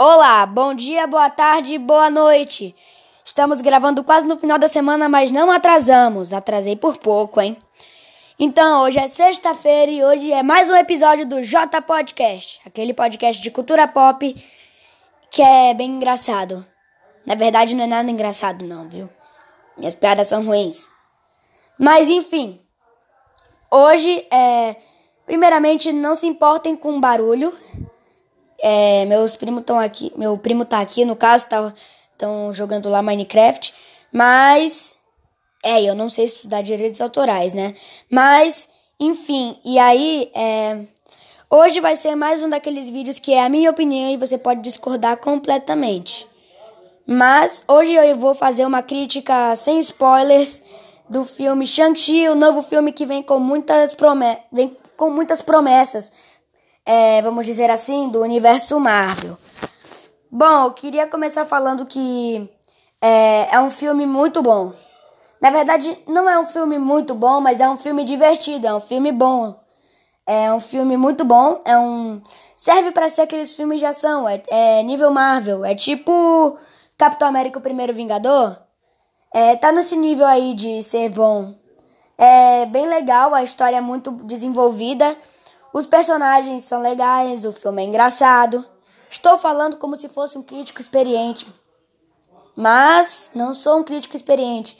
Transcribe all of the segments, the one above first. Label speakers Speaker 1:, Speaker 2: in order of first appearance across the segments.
Speaker 1: Olá, bom dia, boa tarde, boa noite. Estamos gravando quase no final da semana, mas não atrasamos. Atrasei por pouco, hein? Então, hoje é sexta-feira e hoje é mais um episódio do J Podcast, aquele podcast de cultura pop que é bem engraçado. Na verdade, não é nada engraçado, não, viu? Minhas piadas são ruins. Mas, enfim, hoje é. Primeiramente, não se importem com barulho. É, meus primos estão aqui, meu primo tá aqui, no caso, estão jogando lá Minecraft, mas é, eu não sei estudar direitos autorais, né? Mas, enfim, e aí, é, hoje vai ser mais um daqueles vídeos que é a minha opinião e você pode discordar completamente. Mas hoje eu vou fazer uma crítica sem spoilers do filme Shang-Chi, o novo filme que vem com muitas, vem com muitas promessas é, vamos dizer assim, do universo Marvel. Bom, eu queria começar falando que é, é um filme muito bom. Na verdade, não é um filme muito bom, mas é um filme divertido, é um filme bom. É um filme muito bom, é um serve para ser aqueles filmes de ação, é, é, nível Marvel, é tipo Capitão América o Primeiro Vingador. É, tá nesse nível aí de ser bom. É bem legal, a história é muito desenvolvida. Os personagens são legais, o filme é engraçado. Estou falando como se fosse um crítico experiente. Mas não sou um crítico experiente.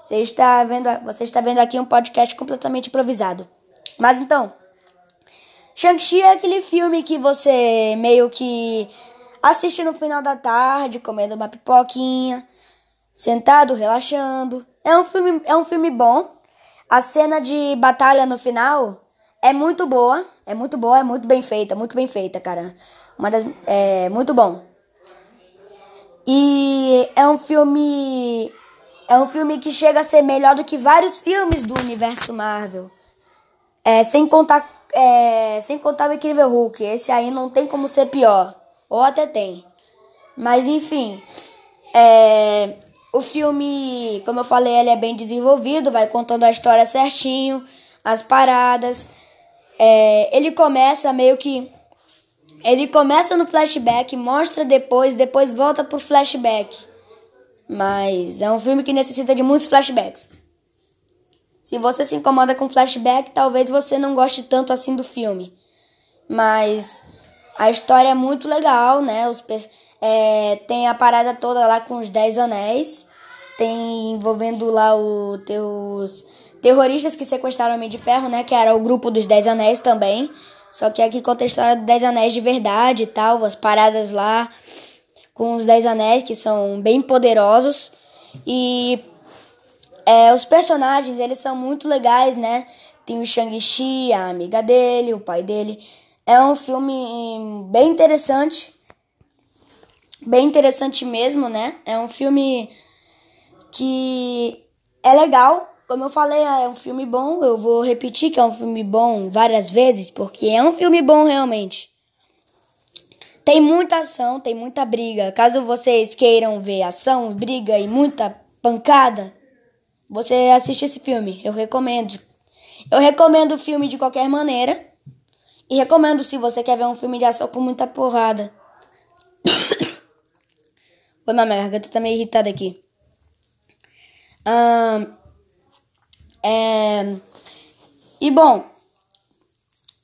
Speaker 1: Você está vendo, você está vendo aqui um podcast completamente improvisado. Mas então, Shang-Chi é aquele filme que você meio que assiste no final da tarde, comendo uma pipoquinha, sentado, relaxando. É um filme, é um filme bom. A cena de batalha no final é muito boa. É muito boa, é muito bem feita, muito bem feita, cara. Uma das, é muito bom. E é um filme. É um filme que chega a ser melhor do que vários filmes do universo Marvel. É, sem contar. É, sem contar o Incrível Hulk. Esse aí não tem como ser pior. Ou até tem. Mas enfim. É, o filme, como eu falei, ele é bem desenvolvido, vai contando a história certinho, as paradas. É, ele começa meio que. Ele começa no flashback, mostra depois, depois volta pro flashback. Mas é um filme que necessita de muitos flashbacks. Se você se incomoda com flashback, talvez você não goste tanto assim do filme. Mas a história é muito legal, né? Os, é, tem a parada toda lá com os Dez Anéis. Tem envolvendo lá o teus terroristas que sequestraram o Homem de Ferro, né? Que era o grupo dos Dez Anéis também. Só que aqui conta a história dos Dez Anéis de verdade e tal, as paradas lá com os Dez Anéis que são bem poderosos. E é, os personagens, eles são muito legais, né? Tem o Shang-Chi, a amiga dele, o pai dele. É um filme bem interessante. Bem interessante mesmo, né? É um filme que é legal, como eu falei, é um filme bom. Eu vou repetir que é um filme bom várias vezes, porque é um filme bom realmente. Tem muita ação, tem muita briga. Caso vocês queiram ver ação, briga e muita pancada, você assiste esse filme. Eu recomendo. Eu recomendo o filme de qualquer maneira. E recomendo se você quer ver um filme de ação com muita porrada. Oi, minha garganta tá meio irritada aqui. Um, é... E bom,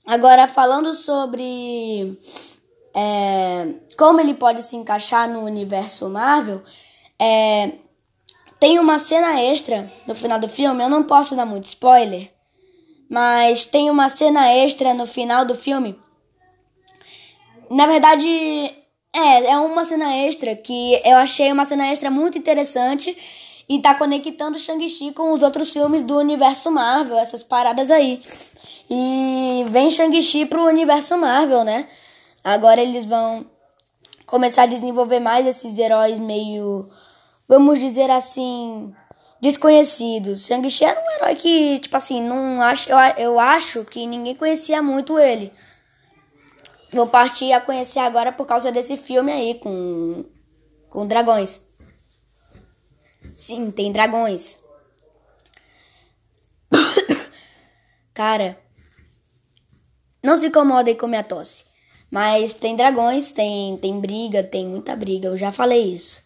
Speaker 1: agora falando sobre é, como ele pode se encaixar no universo Marvel, é, tem uma cena extra no final do filme. Eu não posso dar muito spoiler, mas tem uma cena extra no final do filme. Na verdade, é, é uma cena extra que eu achei uma cena extra muito interessante e tá conectando Shang-Chi com os outros filmes do universo Marvel, essas paradas aí. E vem Shang-Chi pro universo Marvel, né? Agora eles vão começar a desenvolver mais esses heróis meio, vamos dizer assim, desconhecidos. Shang-Chi era um herói que, tipo assim, não acho, eu, eu acho que ninguém conhecia muito ele. Vou partir a conhecer agora por causa desse filme aí com com dragões. Sim, tem dragões. Cara, não se incomodem com minha tosse. Mas tem dragões, tem, tem briga, tem muita briga. Eu já falei isso.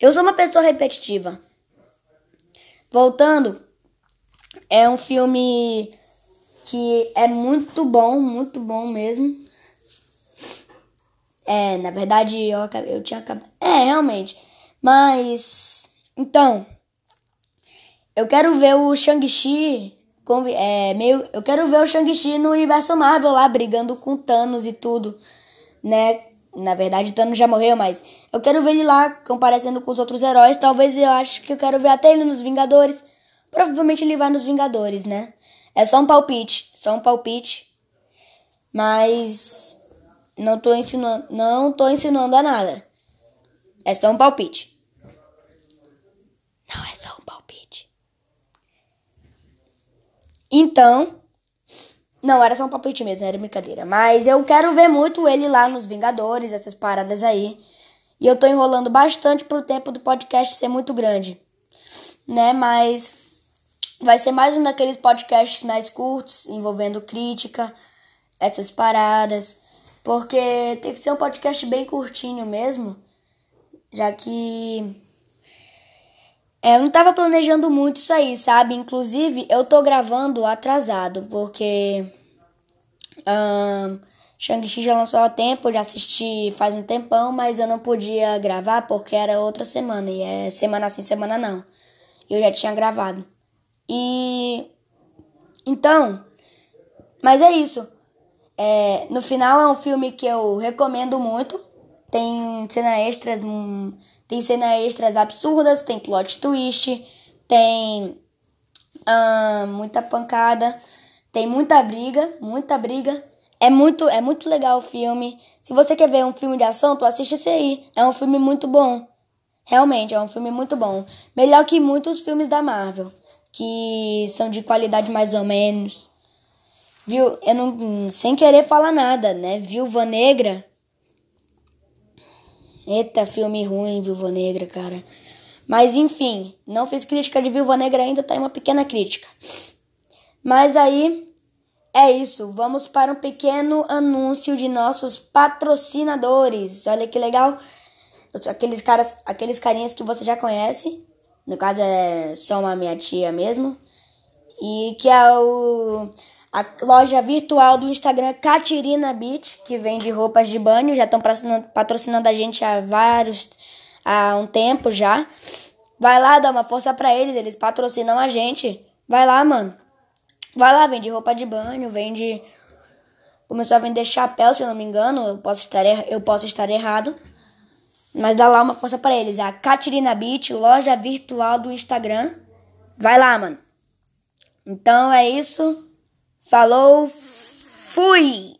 Speaker 1: Eu sou uma pessoa repetitiva. Voltando, é um filme que é muito bom, muito bom mesmo. É, na verdade, eu, eu tinha acabado. É, realmente. Mas. Então. Eu quero ver o Shang-Chi. É, meio, eu quero ver o Shang-Chi no universo Marvel lá, brigando com Thanos e tudo. Né? Na verdade, Thanos já morreu, mas eu quero ver ele lá comparecendo com os outros heróis. Talvez eu acho que eu quero ver até ele nos Vingadores. Provavelmente ele vai nos Vingadores, né? É só um palpite, só um palpite. Mas não tô ensinando, não tô ensinando a nada. É só um palpite. Não é só um palpite. Então, não era só um palpite mesmo, era brincadeira. Mas eu quero ver muito ele lá nos Vingadores, essas paradas aí. E eu tô enrolando bastante pro tempo do podcast ser muito grande. Né? Mas vai ser mais um daqueles podcasts mais curtos, envolvendo crítica, essas paradas. Porque tem que ser um podcast bem curtinho mesmo. Já que. É, eu não tava planejando muito isso aí, sabe? Inclusive, eu tô gravando atrasado, porque. Um, Shang-Chi já lançou há tempo, já assisti faz um tempão, mas eu não podia gravar porque era outra semana, e é semana sim, semana não. Eu já tinha gravado. E. Então. Mas é isso. É, no final é um filme que eu recomendo muito. Tem cena extras, tem cena extras absurdas, tem plot twist, tem muita pancada, tem muita briga, muita briga. É muito, é muito legal o filme. Se você quer ver um filme de ação, tu assiste esse aí. É um filme muito bom. Realmente, é um filme muito bom. Melhor que muitos filmes da Marvel, que são de qualidade mais ou menos. Viu? Eu não. Sem querer falar nada, né? Viúva Negra. Eita, filme ruim, Viúva Negra, cara. Mas enfim, não fiz crítica de Viúva Negra ainda, tá aí uma pequena crítica. Mas aí é isso, vamos para um pequeno anúncio de nossos patrocinadores. Olha que legal. Aqueles caras, aqueles carinhas que você já conhece. No caso é só uma minha tia mesmo. E que é o a loja virtual do Instagram Catirina Beach, que vende roupas de banho, já estão patrocinando a gente há vários há um tempo já. Vai lá, dá uma força para eles, eles patrocinam a gente. Vai lá, mano. Vai lá, vende roupa de banho, vende começou a vender chapéu, se eu não me engano, eu posso estar eu posso estar errado. Mas dá lá uma força para eles, a Catirina Beach, loja virtual do Instagram. Vai lá, mano. Então é isso. Falou, fui!